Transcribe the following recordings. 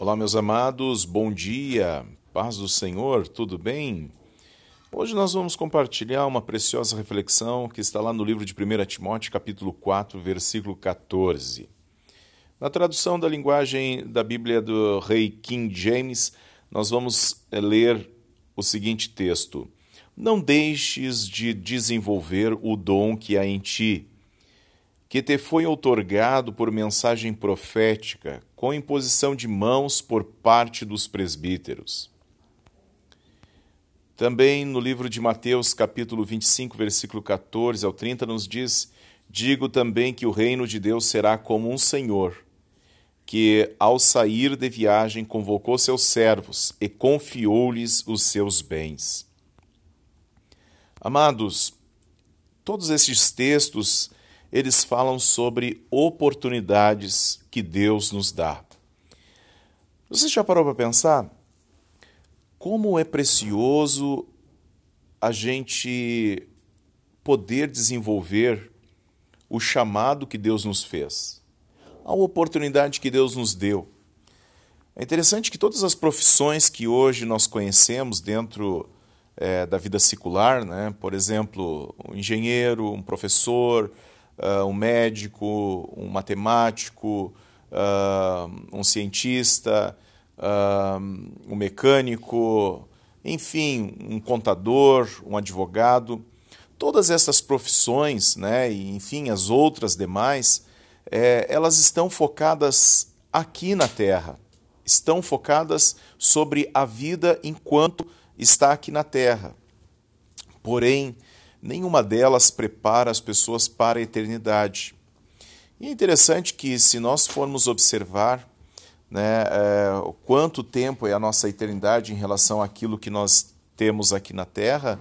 Olá, meus amados, bom dia, paz do Senhor, tudo bem? Hoje nós vamos compartilhar uma preciosa reflexão que está lá no livro de 1 Timóteo, capítulo 4, versículo 14. Na tradução da linguagem da Bíblia do rei King James, nós vamos eh, ler o seguinte texto: Não deixes de desenvolver o dom que há em ti que te foi outorgado por mensagem profética, com imposição de mãos por parte dos presbíteros. Também no livro de Mateus, capítulo 25, versículo 14 ao 30, nos diz: Digo também que o reino de Deus será como um senhor, que ao sair de viagem convocou seus servos e confiou-lhes os seus bens. Amados, todos esses textos eles falam sobre oportunidades que Deus nos dá. Você já parou para pensar como é precioso a gente poder desenvolver o chamado que Deus nos fez, a oportunidade que Deus nos deu. É interessante que todas as profissões que hoje nós conhecemos dentro é, da vida secular, né? por exemplo, um engenheiro, um professor, uh, um médico, um matemático, uh, um cientista, uh, um mecânico, enfim, um contador, um advogado. Todas essas profissões, né, e enfim, as outras demais, é, elas estão focadas aqui na Terra, estão focadas sobre a vida enquanto está aqui na Terra. Porém, nenhuma delas prepara as pessoas para a eternidade. E é interessante que, se nós formos observar né, é, quanto tempo é a nossa eternidade em relação àquilo que nós temos aqui na Terra,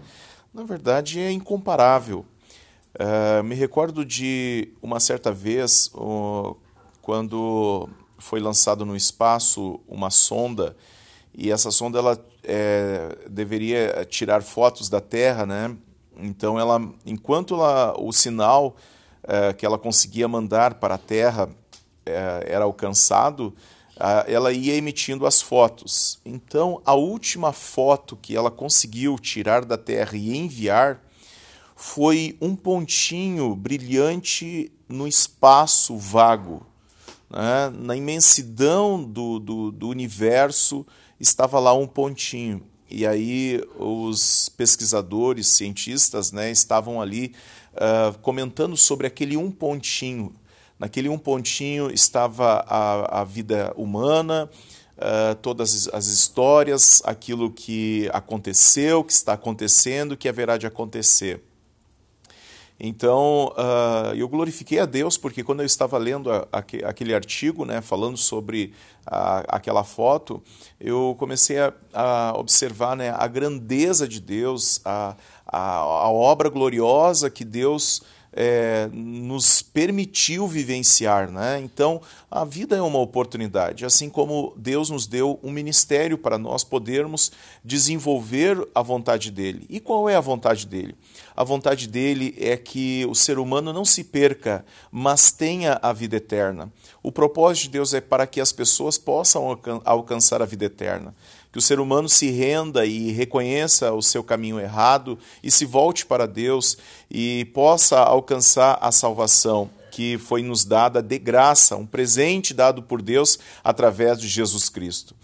na verdade é incomparável. É, me recordo de uma certa vez, quando foi lançado no espaço uma sonda, e essa sonda ela é, deveria tirar fotos da Terra, né? Então, ela, enquanto ela, o sinal é, que ela conseguia mandar para a Terra é, era alcançado, ela ia emitindo as fotos. Então, a última foto que ela conseguiu tirar da Terra e enviar foi um pontinho brilhante no espaço vago. Né? Na imensidão do, do, do universo estava lá um pontinho. E aí os pesquisadores, cientistas, né, estavam ali uh, comentando sobre aquele um pontinho. Naquele um pontinho estava a, a vida humana, uh, todas as histórias, aquilo que aconteceu, que está acontecendo, que haverá de acontecer. Então, uh, eu glorifiquei a Deus porque quando eu estava lendo a, a, aquele artigo, né, falando sobre a, aquela foto, eu comecei a, observar né, a grandeza de Deus, a, a, obra gloriosa que Deus é, nos permitiu vivenciar. Né? Então, a vida é uma oportunidade, assim como Deus nos deu um ministério para nós podermos desenvolver a vontade dele. E qual é a vontade dele? A vontade dele é que o ser humano não se perca, mas tenha a vida eterna. O propósito de Deus é para que as pessoas possam alcançar a vida eterna que o ser humano se renda e reconheça o seu caminho errado e se volte para Deus e possa alcançar a salvação que foi nos dada de graça, um presente dado por Deus através de Jesus Cristo.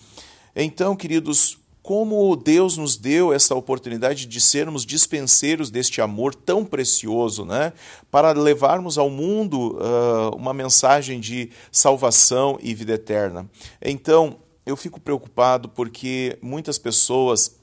Então, queridos, como Deus nos deu essa oportunidade de sermos dispenseiros deste amor tão precioso, né? Para levarmos ao mundo uh, uma mensagem de salvação e vida eterna. Então, eu fico preocupado porque muitas pessoas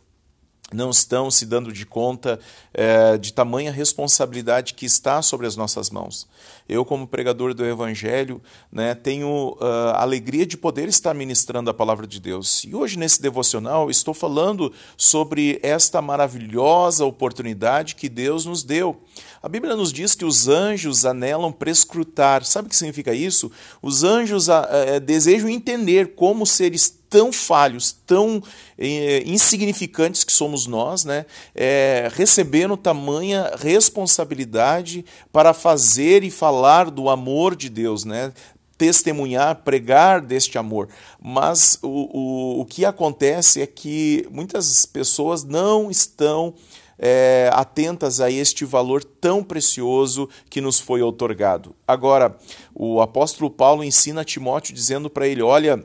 não estão se dando de conta é, de tamanha responsabilidade que está sobre as nossas mãos. Eu, como pregador do Evangelho, né, tenho uh, a alegria de poder estar ministrando a palavra de Deus. E hoje, nesse devocional, estou falando sobre esta maravilhosa oportunidade que Deus nos deu. A Bíblia nos diz que os anjos anelam prescrutar. Sabe o que significa isso? Os anjos uh, desejam entender como seres tão falhos, tão eh, insignificantes que somos nós, né, é, recebendo tamanha responsabilidade para fazer e falar do amor de Deus, né, testemunhar, pregar deste amor. Mas o, o, o que acontece é que muitas pessoas não estão é, atentas a este valor tão precioso que nos foi otorgado. Agora, o apóstolo Paulo ensina a Timóteo dizendo para ele: olha,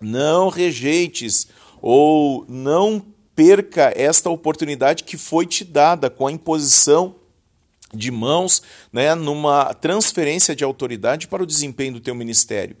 não rejeites ou não perca esta oportunidade que foi te dada com a imposição de mãos, né, numa transferência de autoridade para o desempenho do teu ministério.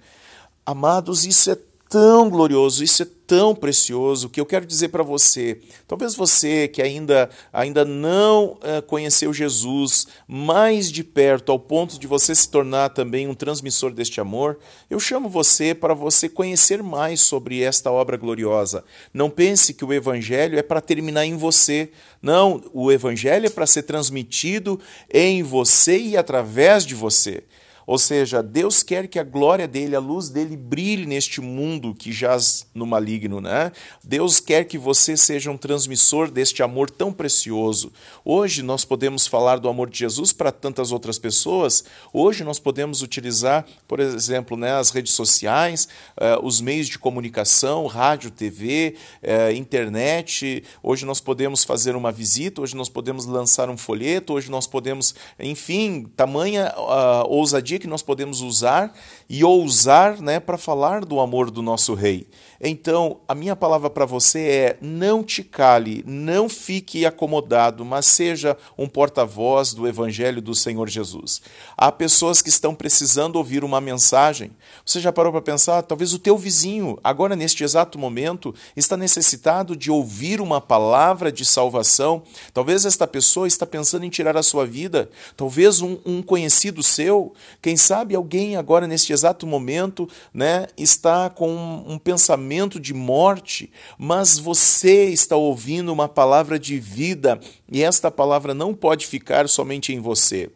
Amados, isso é tão glorioso, isso é tão precioso que eu quero dizer para você. Talvez você que ainda, ainda não uh, conheceu Jesus mais de perto, ao ponto de você se tornar também um transmissor deste amor, eu chamo você para você conhecer mais sobre esta obra gloriosa. Não pense que o Evangelho é para terminar em você. Não, o Evangelho é para ser transmitido em você e através de você. Ou seja, Deus quer que a glória dele, a luz dele brilhe neste mundo que jaz no maligno, né? Deus quer que você seja um transmissor deste amor tão precioso. Hoje nós podemos falar do amor de Jesus para tantas outras pessoas. Hoje nós podemos utilizar, por exemplo, né, as redes sociais, uh, os meios de comunicação, rádio, TV, uh, internet. Hoje nós podemos fazer uma visita, hoje nós podemos lançar um folheto, hoje nós podemos, enfim, tamanha uh, ousadia que nós podemos usar e ousar né, para falar do amor do nosso Rei. Então, a minha palavra para você é: não te cale, não fique acomodado, mas seja um porta-voz do Evangelho do Senhor Jesus. Há pessoas que estão precisando ouvir uma mensagem. Você já parou para pensar? Talvez o teu vizinho, agora neste exato momento, está necessitado de ouvir uma palavra de salvação. Talvez esta pessoa está pensando em tirar a sua vida. Talvez um, um conhecido seu, quem sabe alguém agora neste exato momento, né, está com um pensamento pensamento de morte, mas você está ouvindo uma palavra de vida e esta palavra não pode ficar somente em você.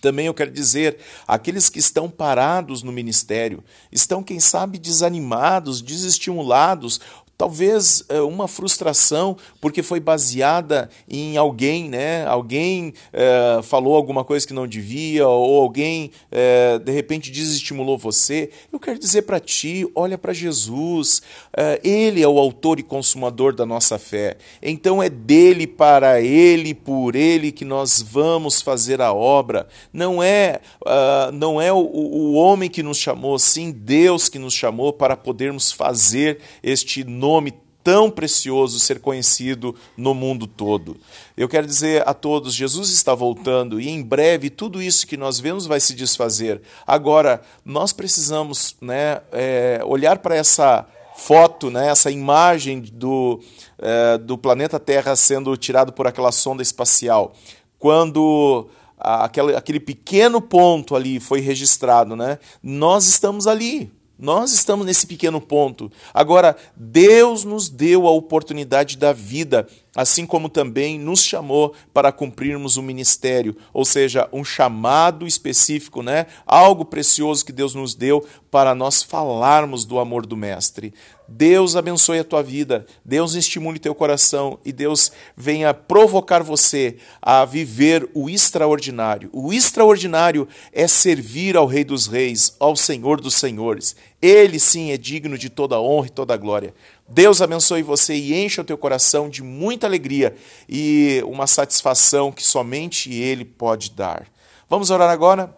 Também eu quero dizer, aqueles que estão parados no ministério, estão, quem sabe, desanimados, desestimulados, Talvez é, uma frustração porque foi baseada em alguém, né? Alguém é, falou alguma coisa que não devia, ou alguém é, de repente desestimulou você. Eu quero dizer para ti: olha para Jesus, é, Ele é o autor e consumador da nossa fé. Então é dele, para Ele, por Ele que nós vamos fazer a obra. Não é, uh, não é o, o homem que nos chamou, sim Deus que nos chamou para podermos fazer este novo nome tão precioso ser conhecido no mundo todo. Eu quero dizer a todos: Jesus está voltando e em breve tudo isso que nós vemos vai se desfazer. Agora, nós precisamos né, é, olhar para essa foto, né, essa imagem do, é, do planeta Terra sendo tirado por aquela sonda espacial. Quando aquele, aquele pequeno ponto ali foi registrado, né, nós estamos ali. Nós estamos nesse pequeno ponto. Agora, Deus nos deu a oportunidade da vida assim como também nos chamou para cumprirmos o ministério, ou seja, um chamado específico, né? Algo precioso que Deus nos deu para nós falarmos do amor do mestre. Deus abençoe a tua vida, Deus estimule teu coração e Deus venha provocar você a viver o extraordinário. O extraordinário é servir ao Rei dos Reis, ao Senhor dos Senhores. Ele sim é digno de toda honra e toda glória. Deus abençoe você e encha o teu coração de muita alegria e uma satisfação que somente Ele pode dar. Vamos orar agora?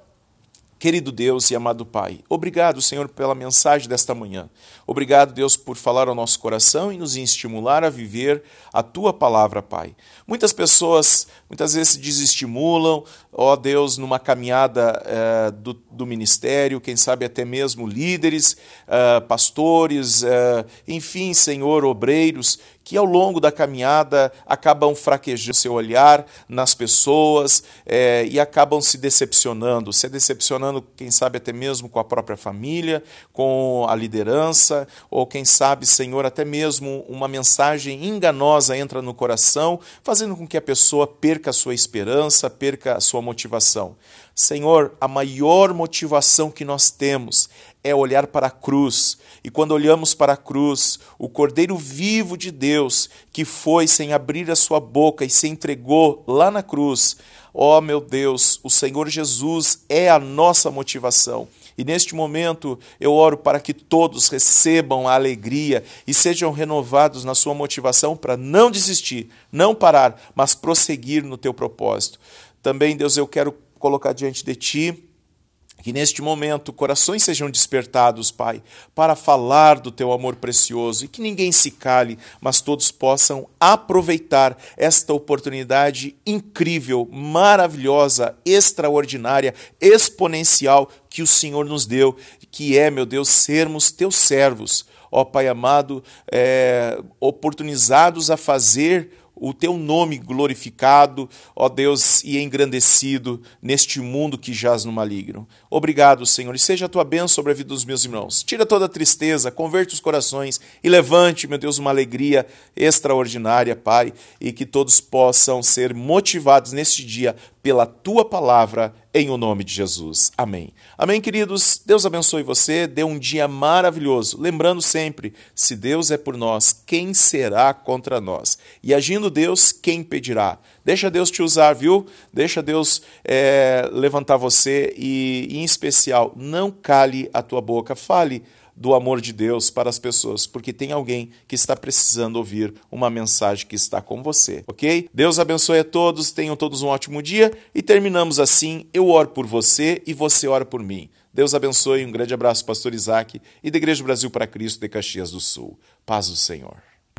Querido Deus e amado Pai, obrigado, Senhor, pela mensagem desta manhã. Obrigado, Deus, por falar ao nosso coração e nos estimular a viver a tua palavra, Pai. Muitas pessoas muitas vezes se desestimulam, ó Deus, numa caminhada eh, do, do, ministério, quem sabe até mesmo líderes, eh, pastores, eh, enfim, Senhor, obreiros, que ao longo da caminhada acabam fraquejando seu olhar nas pessoas é, e acabam se decepcionando, se decepcionando, quem sabe até mesmo com a própria família, com a liderança, ou quem sabe, Senhor, até mesmo uma mensagem enganosa entra no coração, fazendo com que a pessoa perca a sua esperança, perca a sua motivação. Senhor, a maior motivação que nós temos é olhar para a cruz. E quando olhamos para a cruz, o Cordeiro vivo de Deus, que foi sem abrir a sua boca e se entregou lá na cruz, ó oh, meu Deus, o Senhor Jesus é a nossa motivação. E neste momento eu oro para que todos recebam a alegria e sejam renovados na sua motivação para não desistir, não parar, mas prosseguir no teu propósito. Também, Deus, eu quero colocar diante de ti que neste momento corações sejam despertados, Pai, para falar do teu amor precioso e que ninguém se cale, mas todos possam aproveitar esta oportunidade incrível, maravilhosa, extraordinária, exponencial que o Senhor nos deu, que é, meu Deus, sermos teus servos. Ó Pai amado, é, oportunizados a fazer o teu nome glorificado, ó Deus, e engrandecido neste mundo que jaz no maligno. Obrigado, Senhor, e seja a tua bênção sobre a vida dos meus irmãos. Tira toda a tristeza, converte os corações e levante, meu Deus, uma alegria extraordinária, Pai, e que todos possam ser motivados neste dia pela tua palavra, em o nome de Jesus. Amém. Amém, queridos. Deus abençoe você, dê um dia maravilhoso. Lembrando sempre: se Deus é por nós, quem será contra nós? E agindo Deus, quem pedirá? Deixa Deus te usar, viu? Deixa Deus é, levantar você e, em especial, não cale a tua boca, fale do amor de Deus para as pessoas, porque tem alguém que está precisando ouvir uma mensagem que está com você, ok? Deus abençoe a todos, tenham todos um ótimo dia e terminamos assim. Eu oro por você e você ora por mim. Deus abençoe, um grande abraço, Pastor Isaac e da Igreja Brasil para Cristo de Caxias do Sul. Paz do Senhor.